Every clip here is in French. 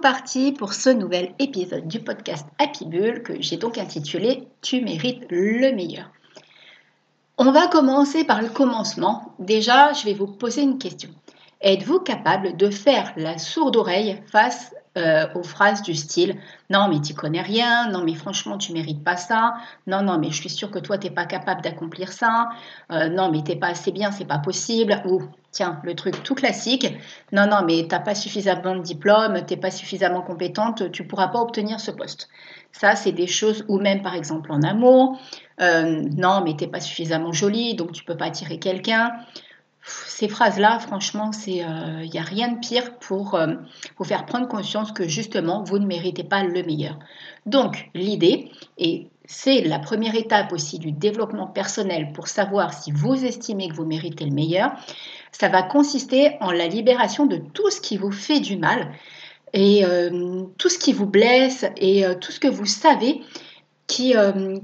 Parti pour ce nouvel épisode du podcast Happy Bull que j'ai donc intitulé Tu mérites le meilleur. On va commencer par le commencement. Déjà, je vais vous poser une question. Êtes-vous capable de faire la sourde oreille face euh, aux phrases du style non mais tu connais rien, non mais franchement tu mérites pas ça, non non mais je suis sûre que toi t'es pas capable d'accomplir ça, euh, non mais t'es pas assez bien, c'est pas possible, ou tiens le truc tout classique, non non mais t'as pas suffisamment de diplôme, t'es pas suffisamment compétente, tu pourras pas obtenir ce poste. Ça c'est des choses, ou même par exemple en amour, euh, non mais t'es pas suffisamment jolie donc tu peux pas attirer quelqu'un ces phrases-là, franchement, il euh, n'y a rien de pire pour euh, vous faire prendre conscience que justement, vous ne méritez pas le meilleur. Donc, l'idée, et c'est la première étape aussi du développement personnel pour savoir si vous estimez que vous méritez le meilleur, ça va consister en la libération de tout ce qui vous fait du mal et euh, tout ce qui vous blesse et tout ce que vous savez qui,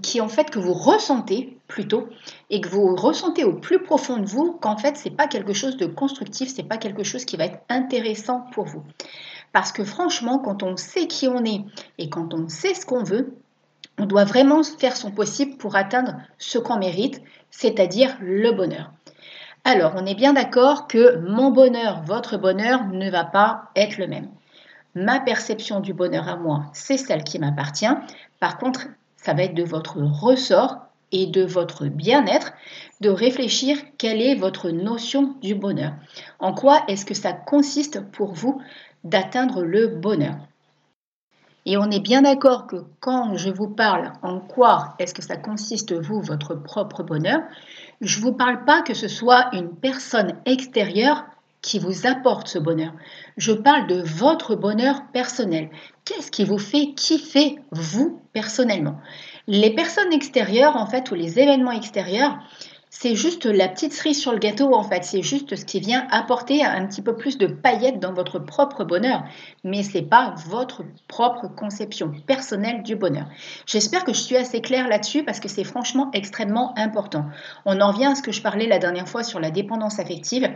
qui en fait que vous ressentez plutôt et que vous ressentez au plus profond de vous qu'en fait c'est pas quelque chose de constructif, c'est pas quelque chose qui va être intéressant pour vous. Parce que franchement, quand on sait qui on est et quand on sait ce qu'on veut, on doit vraiment faire son possible pour atteindre ce qu'on mérite, c'est-à-dire le bonheur. Alors, on est bien d'accord que mon bonheur, votre bonheur ne va pas être le même. Ma perception du bonheur à moi, c'est celle qui m'appartient. Par contre, ça va être de votre ressort et de votre bien-être de réfléchir quelle est votre notion du bonheur. En quoi est-ce que ça consiste pour vous d'atteindre le bonheur? Et on est bien d'accord que quand je vous parle en quoi est-ce que ça consiste, vous, votre propre bonheur, je ne vous parle pas que ce soit une personne extérieure qui vous apporte ce bonheur. Je parle de votre bonheur personnel. Qu'est-ce qui vous fait kiffer, vous, personnellement? Les personnes extérieures, en fait, ou les événements extérieurs, c'est juste la petite cerise sur le gâteau, en fait. C'est juste ce qui vient apporter un petit peu plus de paillettes dans votre propre bonheur. Mais ce n'est pas votre propre conception personnelle du bonheur. J'espère que je suis assez claire là-dessus parce que c'est franchement extrêmement important. On en revient à ce que je parlais la dernière fois sur la dépendance affective.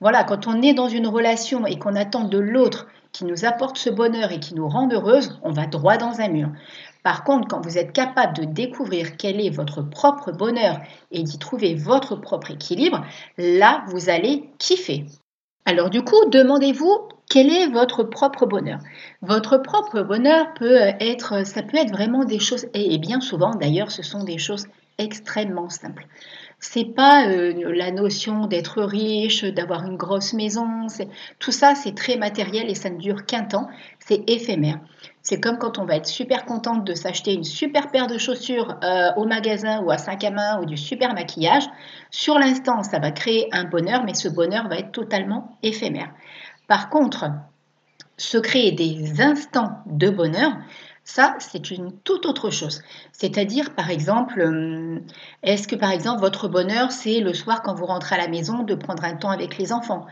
Voilà, quand on est dans une relation et qu'on attend de l'autre nous apporte ce bonheur et qui nous rend heureuse, on va droit dans un mur. Par contre, quand vous êtes capable de découvrir quel est votre propre bonheur et d'y trouver votre propre équilibre, là, vous allez kiffer. Alors du coup, demandez-vous quel est votre propre bonheur? Votre propre bonheur peut être, ça peut être vraiment des choses, et bien souvent d'ailleurs, ce sont des choses extrêmement simples. C'est pas euh, la notion d'être riche, d'avoir une grosse maison, tout ça c'est très matériel et ça ne dure qu'un temps, c'est éphémère. C'est comme quand on va être super contente de s'acheter une super paire de chaussures euh, au magasin ou à 5 à ou du super maquillage. Sur l'instant, ça va créer un bonheur, mais ce bonheur va être totalement éphémère. Par contre, se créer des instants de bonheur, ça, c'est une toute autre chose. C'est-à-dire, par exemple, euh, est-ce que, par exemple, votre bonheur, c'est le soir quand vous rentrez à la maison de prendre un temps avec les enfants?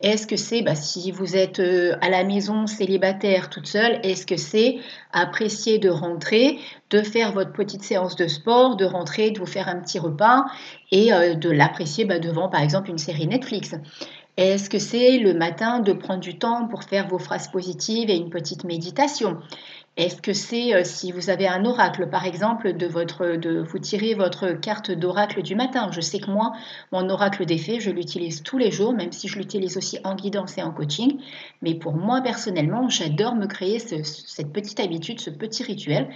Est-ce que c'est, bah, si vous êtes euh, à la maison célibataire toute seule, est-ce que c'est apprécier de rentrer, de faire votre petite séance de sport, de rentrer, de vous faire un petit repas et euh, de l'apprécier bah, devant, par exemple, une série Netflix? Est-ce que c'est le matin de prendre du temps pour faire vos phrases positives et une petite méditation? Est-ce que c'est euh, si vous avez un oracle, par exemple, de, vous tirer votre carte d'oracle du matin? Je sais que moi, mon oracle des fées, je l'utilise tous les jours, même si je l'utilise aussi en guidance et en coaching. Mais pour moi, personnellement, j'adore me créer cette petite habitude, ce petit rituel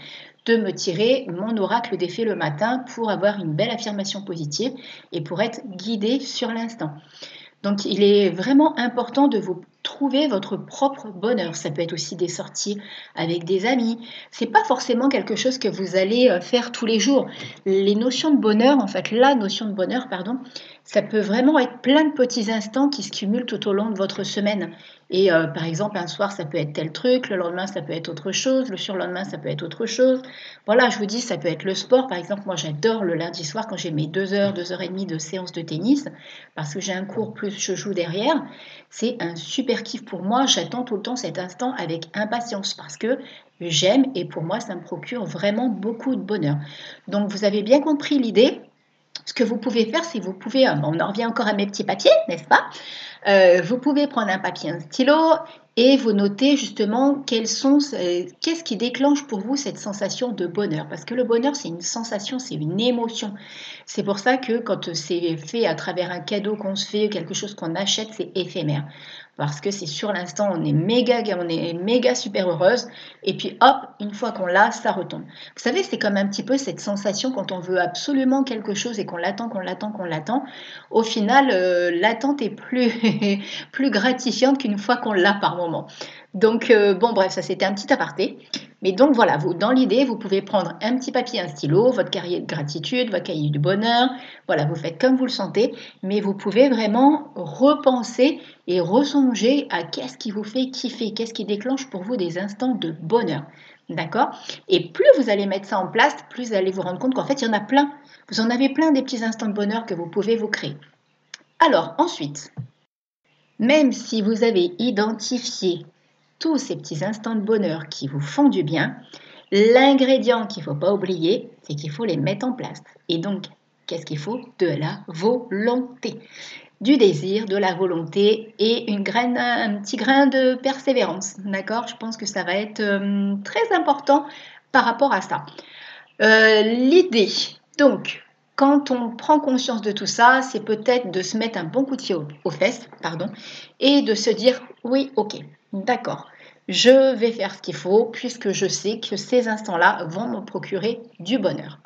de me tirer mon oracle des fées le matin pour avoir une belle affirmation positive et pour être guidé sur l'instant. Donc il est vraiment important de vous trouver votre propre bonheur. Ça peut être aussi des sorties avec des amis. C'est pas forcément quelque chose que vous allez euh, faire tous les jours. Les notions de bonheur, en fait, la notion de bonheur, pardon, ça peut vraiment être plein de petits instants qui se cumulent tout au long de votre semaine. Et euh, par exemple, un soir, ça peut être tel truc, le lendemain, ça peut être autre chose, le surlendemain, ça peut être autre chose. Voilà, je vous dis, ça peut être le sport. Par exemple, moi, j'adore le lundi soir quand j'ai mes deux heures, deux heures et demie de séance de tennis, parce que j'ai un cours plus je joue derrière. C'est un super kiff pour moi. J'attends tout le temps cet instant avec impatience parce que j'aime et pour moi, ça me procure vraiment beaucoup de bonheur. Donc, vous avez bien compris l'idée. Ce que vous pouvez faire, c'est vous pouvez, euh, on en revient encore à mes petits papiers, n'est-ce pas euh, Vous pouvez prendre un papier, un stylo et vous notez justement quels sont, qu'est-ce qui déclenche pour vous cette sensation de bonheur. Parce que le bonheur, c'est une sensation, c'est une émotion. C'est pour ça que quand c'est fait à travers un cadeau qu'on se fait, quelque chose qu'on achète, c'est éphémère parce que c'est sur l'instant, on est méga, on est méga super heureuse, et puis hop, une fois qu'on l'a, ça retombe. Vous savez, c'est comme un petit peu cette sensation quand on veut absolument quelque chose et qu'on l'attend, qu'on l'attend, qu'on l'attend. Au final, euh, l'attente est plus, plus gratifiante qu'une fois qu'on l'a par moment. Donc, euh, bon, bref, ça c'était un petit aparté. Mais donc voilà, vous, dans l'idée, vous pouvez prendre un petit papier, un stylo, votre cahier de gratitude, votre cahier du bonheur. Voilà, vous faites comme vous le sentez, mais vous pouvez vraiment repenser et ressonger à qu'est-ce qui vous fait kiffer, qu'est-ce qui déclenche pour vous des instants de bonheur. D'accord? Et plus vous allez mettre ça en place, plus vous allez vous rendre compte qu'en fait, il y en a plein. Vous en avez plein des petits instants de bonheur que vous pouvez vous créer. Alors, ensuite, même si vous avez identifié tous ces petits instants de bonheur qui vous font du bien, l'ingrédient qu'il ne faut pas oublier, c'est qu'il faut les mettre en place. Et donc, qu'est-ce qu'il faut? De la volonté. Du désir, de la volonté et une graine, un petit grain de persévérance. D'accord? Je pense que ça va être euh, très important par rapport à ça. Euh, l'idée, donc, quand on prend conscience de tout ça, c'est peut-être de se mettre un bon coup de pied aux, fesses, pardon, et de se dire oui, ok, d'accord, je vais faire ce qu'il faut puisque je sais que ces instants-là vont me procurer du bonheur.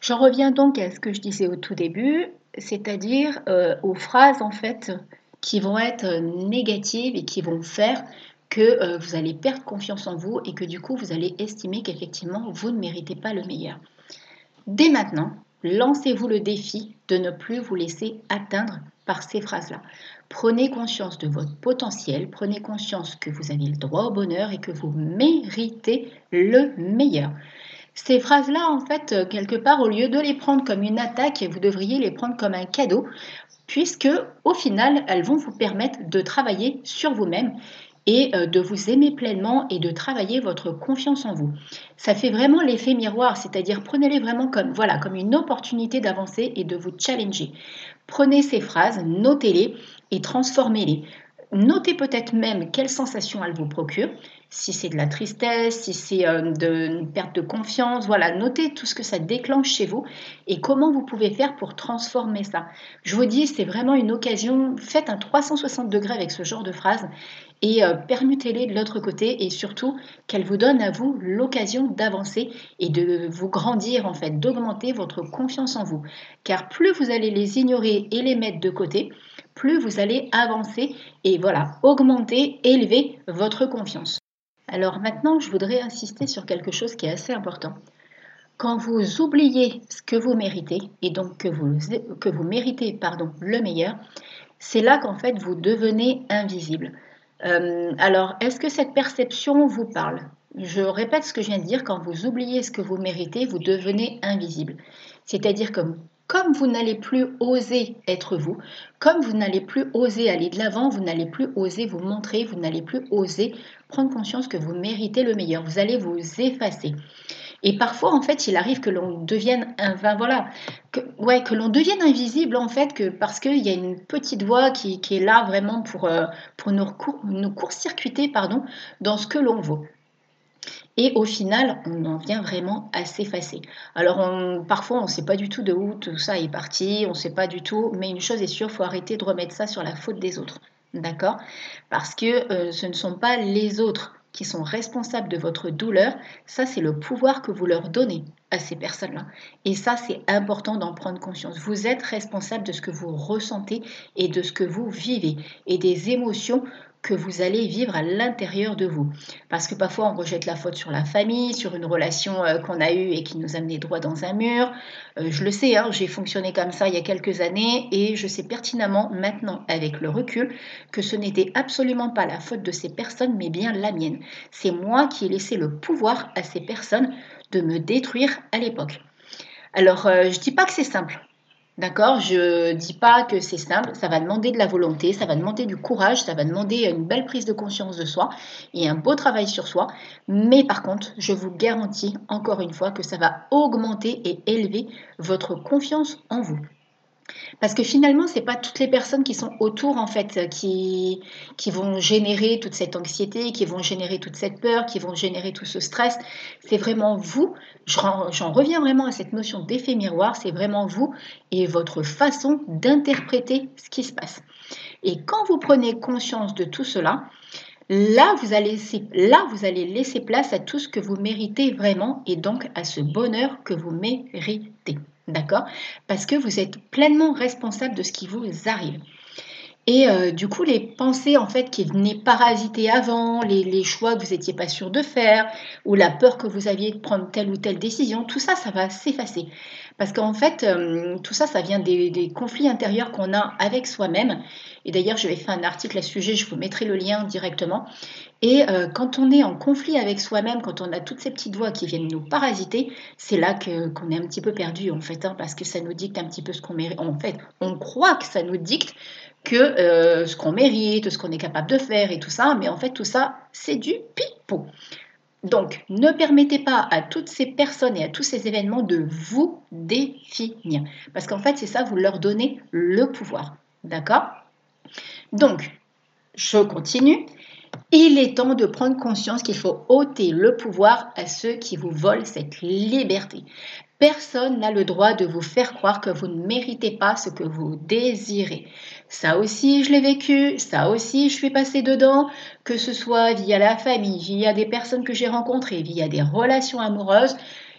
J'en reviens donc à ce que je disais au tout début, c'est-à-dire euh, aux phrases en fait qui vont être négatives et qui vont faire que euh, vous allez perdre confiance en vous et que du coup vous allez estimer qu'effectivement vous ne méritez pas le meilleur. Dès maintenant, lancez-vous le défi de ne plus vous laisser atteindre par ces phrases-là. Prenez conscience de votre potentiel, prenez conscience que vous avez le droit au bonheur et que vous méritez le meilleur. Ces phrases-là, en fait, quelque part, au lieu de les prendre comme une attaque, vous devriez les prendre comme un cadeau, puisque au final, elles vont vous permettre de travailler sur vous-même et euh, de vous aimer pleinement et de travailler votre confiance en vous. Ça fait vraiment l'effet miroir, c'est-à-dire prenez-les vraiment comme voilà, comme une opportunité d'avancer et de vous challenger. Prenez ces phrases, notez-les et transformez-les. Notez peut-être même quelles sensations elles vous procurent, si c'est de la tristesse, si c'est euh, une perte de confiance, voilà, notez tout ce que ça déclenche chez vous et comment vous pouvez faire pour transformer ça. Je vous dis, c'est vraiment une occasion, faites un 360 degrés avec ce genre de phrases et euh, permutez-les de l'autre côté et surtout qu'elles vous donnent à vous l'occasion d'avancer et de vous grandir en fait, d'augmenter votre confiance en vous. Car plus vous allez les ignorer et les mettre de côté, plus vous allez avancer et voilà, augmenter, élever votre confiance. Alors maintenant, je voudrais insister sur quelque chose qui est assez important. Quand vous oubliez ce que vous méritez, et donc que vous, que vous méritez pardon, le meilleur, c'est là qu'en fait vous devenez invisible. Euh, alors, est-ce que cette perception vous parle? Je répète ce que je viens de dire, quand vous oubliez ce que vous méritez, vous devenez invisible. C'est-à-dire que comme vous n'allez plus oser être vous, comme vous n'allez plus oser aller de l'avant, vous n'allez plus oser vous montrer, vous n'allez plus oser prendre conscience que vous méritez le meilleur, vous allez vous effacer. Et parfois, en fait, il arrive que l'on devienne, enfin, voilà, ouais, que l'on devienne invisible, en fait, que, parce qu'il y a une petite voix qui, est là vraiment pour, euh, pour nous, nous court-circuiter pardon, dans ce que l'on vaut. Et au final, on en vient vraiment à s'effacer. Alors parfois, on ne sait pas du tout de où tout ça est parti, on ne sait pas du tout, mais une chose est sûre, il faut arrêter de remettre ça sur la faute des autres. D'accord? Parce que euh, ce ne sont pas les autres qui sont responsables de votre douleur, ça c'est le pouvoir que vous leur donnez à ces personnes-là. Et ça c'est important d'en prendre conscience. Vous êtes responsable de ce que vous ressentez et de ce que vous vivez et des émotions que vous allez vivre à l'intérieur de vous. Parce que parfois on rejette la faute sur la famille, sur une relation euh, qu'on a eue et qui nous a mené droit dans un mur. Euh, je le sais, hein, j'ai fonctionné comme ça il y a quelques années et je sais pertinemment maintenant avec le recul que ce n'était absolument pas la faute de ces personnes mais bien la mienne. C'est moi qui ai laissé le pouvoir à ces personnes de me détruire à l'époque. Alors euh, je ne dis pas que c'est simple. D'accord Je ne dis pas que c'est simple, ça va demander de la volonté, ça va demander du courage, ça va demander une belle prise de conscience de soi et un beau travail sur soi. Mais par contre, je vous garantis encore une fois que ça va augmenter et élever votre confiance en vous. Parce que finalement, ce n'est pas toutes les personnes qui sont autour, en fait, qui, qui vont générer toute cette anxiété, qui vont générer toute cette peur, qui vont générer tout ce stress. C'est vraiment vous. J'en reviens vraiment à cette notion d'effet miroir. C'est vraiment vous et votre façon d'interpréter ce qui se passe. Et quand vous prenez conscience de tout cela, Là vous, allez, là, vous allez laisser place à tout ce que vous méritez vraiment et donc à ce bonheur que vous méritez. D'accord? Parce que vous êtes pleinement responsable de ce qui vous arrive. Et euh, du coup, les pensées en fait qui venaient parasiter avant, les, choix que vous n'étiez pas sûr de faire, ou la peur que vous aviez de prendre telle ou telle décision, tout ça, ça va s'effacer. Parce qu'en fait, euh, tout ça, ça vient des, conflits intérieurs qu'on a avec soi-même. Et d'ailleurs, je vais faire un article à ce sujet, je vous mettrai le lien directement. Et euh, quand on est en conflit avec soi-même, quand on a toutes ces petites voix qui viennent nous parasiter, c'est là qu'on est un petit peu perdu en fait, hein, parce que ça nous dicte un petit peu ce qu'on mérite. En fait, on croit que ça nous dicte que euh, ce qu'on mérite, ce qu'on est capable de faire et tout ça, mais en fait tout ça, c'est du pipeau. Donc, ne permettez pas à toutes ces personnes et à tous ces événements de vous définir. Parce qu'en fait, c'est ça, vous leur donnez le pouvoir. D'accord? Donc, je continue. Il est temps de prendre conscience qu'il faut ôter le pouvoir à ceux qui vous volent cette liberté. Personne n'a le droit de vous faire croire que vous ne méritez pas ce que vous désirez. Ça aussi, je l'ai vécu, ça aussi, je suis passée dedans, que ce soit via la famille, via des personnes que j'ai rencontrées, via des relations amoureuses.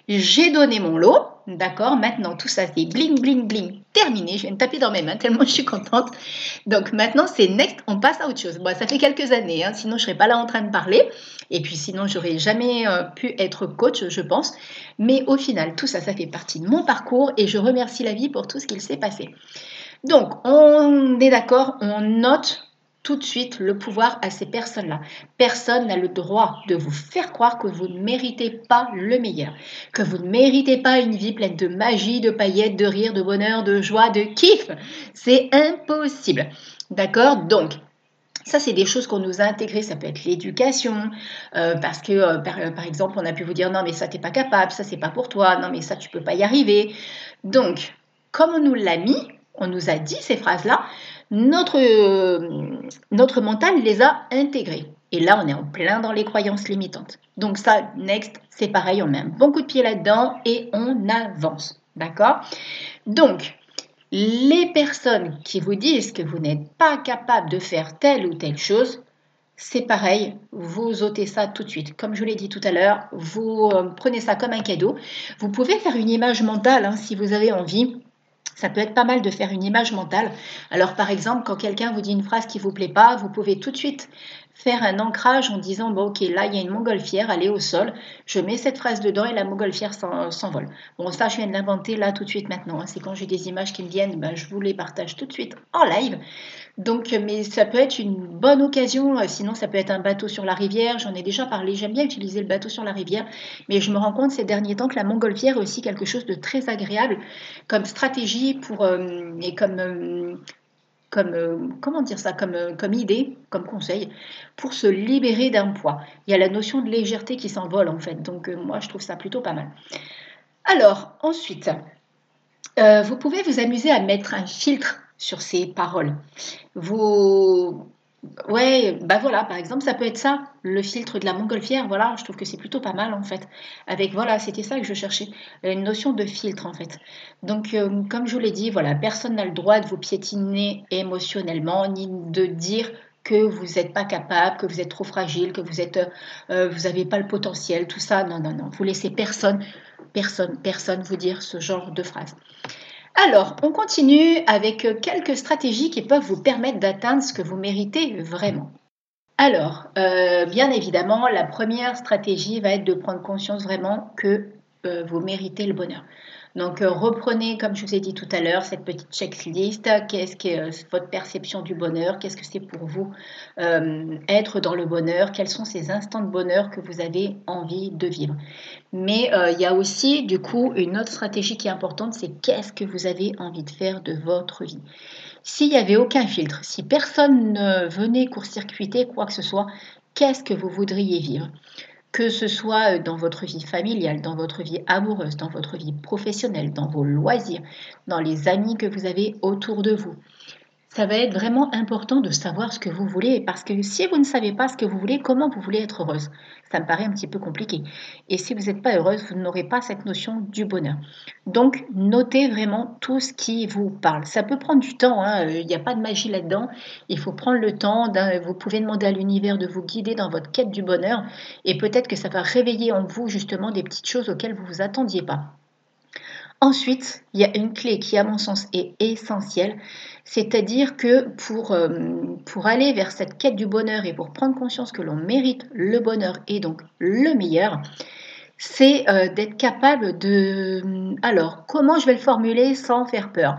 J'ai donné mon lot, d'accord Maintenant, tout ça, c'est bling, bling, bling, terminé. Je viens de taper dans mes mains tellement je suis contente. Donc maintenant, c'est next, on passe à autre chose. Bon, ça fait quelques années, hein, sinon je serais pas là en train de parler. Et puis sinon, j'aurais jamais euh, pu être coach, je pense. Mais au final, tout ça, ça fait partie de mon parcours et je remercie la vie pour tout ce qu'il s'est passé. Donc, on est d'accord, on note tout de suite le pouvoir à ces personnes-là. Personne n'a le droit de vous faire croire que vous ne méritez pas le meilleur, que vous ne méritez pas une vie pleine de magie, de paillettes, de rire, de bonheur, de joie, de kiff. C'est impossible. D'accord? Donc, ça, c'est des choses qu'on nous a intégrées. Ça peut être l'éducation, euh, parce que, euh, par, exemple, on a pu vous dire non, mais ça, t'es pas capable, ça, c'est pas pour toi, non, mais ça, tu peux pas y arriver. Donc, comme on nous l'a mis, on nous a dit ces phrases-là, notre, euh, notre mental les a intégrées. Et là, on est en plein dans les croyances limitantes. Donc ça, next, c'est pareil, on met un bon coup de pied là-dedans et on avance. D'accord? Donc, les personnes qui vous disent que vous n'êtes pas capable de faire telle ou telle chose, c'est pareil, vous ôtez ça tout de suite. Comme je l'ai dit tout à l'heure, vous euh, prenez ça comme un cadeau. Vous pouvez faire une image mentale hein, si vous avez envie ça peut être pas mal de faire une image mentale. Alors par exemple, quand quelqu'un vous dit une phrase qui vous plaît pas, vous pouvez tout de suite faire un ancrage en disant bon ok là il y a une montgolfière, elle est au sol, je mets cette phrase dedans et la montgolfière s'envole. Bon ça je viens de l'inventer là tout de suite maintenant. Hein. C'est quand j'ai des images qui me viennent, ben, je vous les partage tout de suite en live. Donc, mais ça peut être une bonne occasion. Euh, sinon, ça peut être un bateau sur la rivière. J'en ai déjà parlé. J'aime bien utiliser le bateau sur la rivière. Mais je me rends compte ces derniers temps que la montgolfière est aussi quelque chose de très agréable comme stratégie pour, euh, et comme, euh, comme comment dire ça, comme, comme idée, comme conseil pour se libérer d'un poids. Il y a la notion de légèreté qui s'envole en fait. Donc, moi, je trouve ça plutôt pas mal. Alors, ensuite, vous pouvez vous amuser à mettre un filtre sur ces paroles. Vous, Ouais, bah voilà, par exemple, ça peut être ça, le filtre de la montgolfière, voilà, je trouve que c'est plutôt pas mal en fait. Avec, voilà, c'était ça que je cherchais, une notion de filtre en fait. Donc, euh, comme je vous l'ai dit, voilà, personne n'a le droit de vous piétiner émotionnellement, ni de dire que vous n'êtes pas capable, que vous êtes trop fragile, que vous êtes, euh, vous n'avez pas le potentiel, tout ça. Non, non, non. Vous laissez personne, personne, personne vous dire ce genre de phrase. Alors, on continue avec quelques stratégies qui peuvent vous permettre d'atteindre ce que vous méritez vraiment. Alors, euh, bien évidemment, la première stratégie va être de prendre conscience vraiment que euh, vous méritez le bonheur. Donc euh, reprenez, comme je vous ai dit tout à l'heure, cette petite checklist. Qu'est-ce que euh, votre perception du bonheur? Qu'est-ce que c'est pour vous euh, être dans le bonheur? Quels sont ces instants de bonheur que vous avez envie de vivre? Mais il y a aussi, du coup, une autre stratégie qui est importante, c'est qu'est-ce que vous avez envie de faire de votre vie? S'il n'y avait aucun filtre, si personne ne venait court-circuiter quoi que ce soit, qu'est-ce que vous voudriez vivre? Que ce soit dans votre vie familiale, dans votre vie amoureuse, dans votre vie professionnelle, dans vos loisirs, dans les amis que vous avez autour de vous ça va être vraiment important de savoir ce que vous voulez parce que si vous ne savez pas ce que vous voulez, comment vous voulez être heureuse? Ça me paraît un petit peu compliqué. Et si vous n'êtes pas heureuse, vous n'aurez pas cette notion du bonheur. Donc, notez vraiment tout ce qui vous parle. Ça peut prendre du temps, hein. il n'y a pas de magie là-dedans. Il faut prendre le temps. Vous pouvez demander à l'univers de vous guider dans votre quête du bonheur et peut-être que ça va réveiller en vous justement des petites choses auxquelles vous ne vous attendiez pas. Ensuite, il y a une clé qui, à mon sens, est essentielle, c'est-à-dire que pour, euh, pour aller vers cette quête du bonheur et pour prendre conscience que l'on mérite le bonheur et donc le meilleur, c'est euh, d'être capable de... Alors, comment je vais le formuler sans faire peur?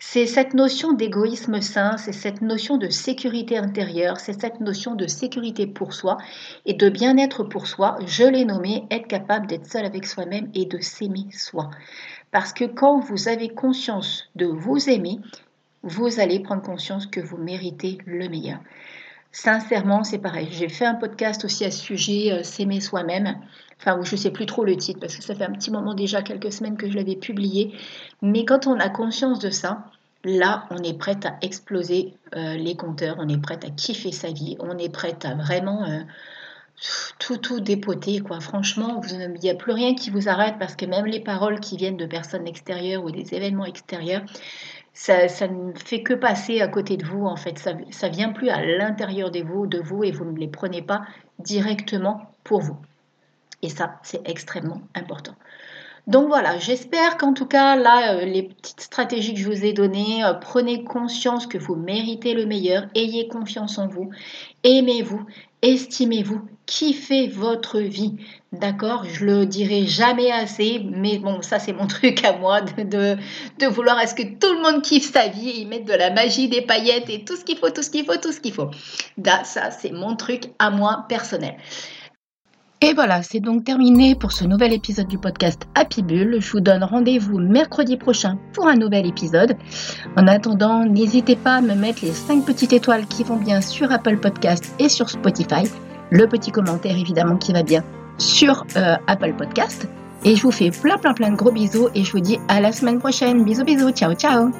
C'est cette notion d'égoïsme sain, c'est cette notion de sécurité intérieure, c'est cette notion de sécurité pour soi et de bien-être pour soi. Je l'ai nommé être capable d'être seul avec soi-même et de s'aimer soi. Parce que quand vous avez conscience de vous aimer, vous allez prendre conscience que vous méritez le meilleur. Sincèrement, c'est pareil. J'ai fait un podcast aussi à ce sujet, euh, s'aimer soi-même. Enfin, je ne sais plus trop le titre parce que ça fait un petit moment déjà, quelques semaines que je l'avais publié. Mais quand on a conscience de ça, là, on est prête à exploser euh, les compteurs, on est prête à kiffer sa vie, on est prête à vraiment euh, tout, tout dépoter, quoi. Franchement, il n'y a plus rien qui vous arrête parce que même les paroles qui viennent de personnes extérieures ou des événements extérieurs, ça, ne fait que passer à côté de vous, en fait. Ça, ça vient plus à l'intérieur de vous, de vous et vous ne les prenez pas directement pour vous. Et ça, c'est extrêmement important. Donc voilà, j'espère qu'en tout cas, là, euh, les petites stratégies que je vous ai données, euh, prenez conscience que vous méritez le meilleur, ayez confiance en vous, aimez-vous, estimez-vous, kiffez votre vie. D'accord? Je le dirai jamais assez, mais bon, ça c'est mon truc à moi de, de, vouloir à ce que tout le monde kiffe sa vie et y mette de la magie, des paillettes et tout ce qu'il faut, tout ce qu'il faut, tout ce qu'il faut. ça c'est mon truc à moi personnel. Et voilà, c'est donc terminé pour ce nouvel épisode du podcast Happy Bull. Je vous donne rendez-vous mercredi prochain pour un nouvel épisode. En attendant, n'hésitez pas à me mettre les 5 petites étoiles qui vont bien sur Apple Podcast et sur Spotify. Le petit commentaire évidemment qui va bien sur euh, Apple Podcast. Et je vous fais plein plein plein de gros bisous et je vous dis à la semaine prochaine. Bisous bisous, ciao ciao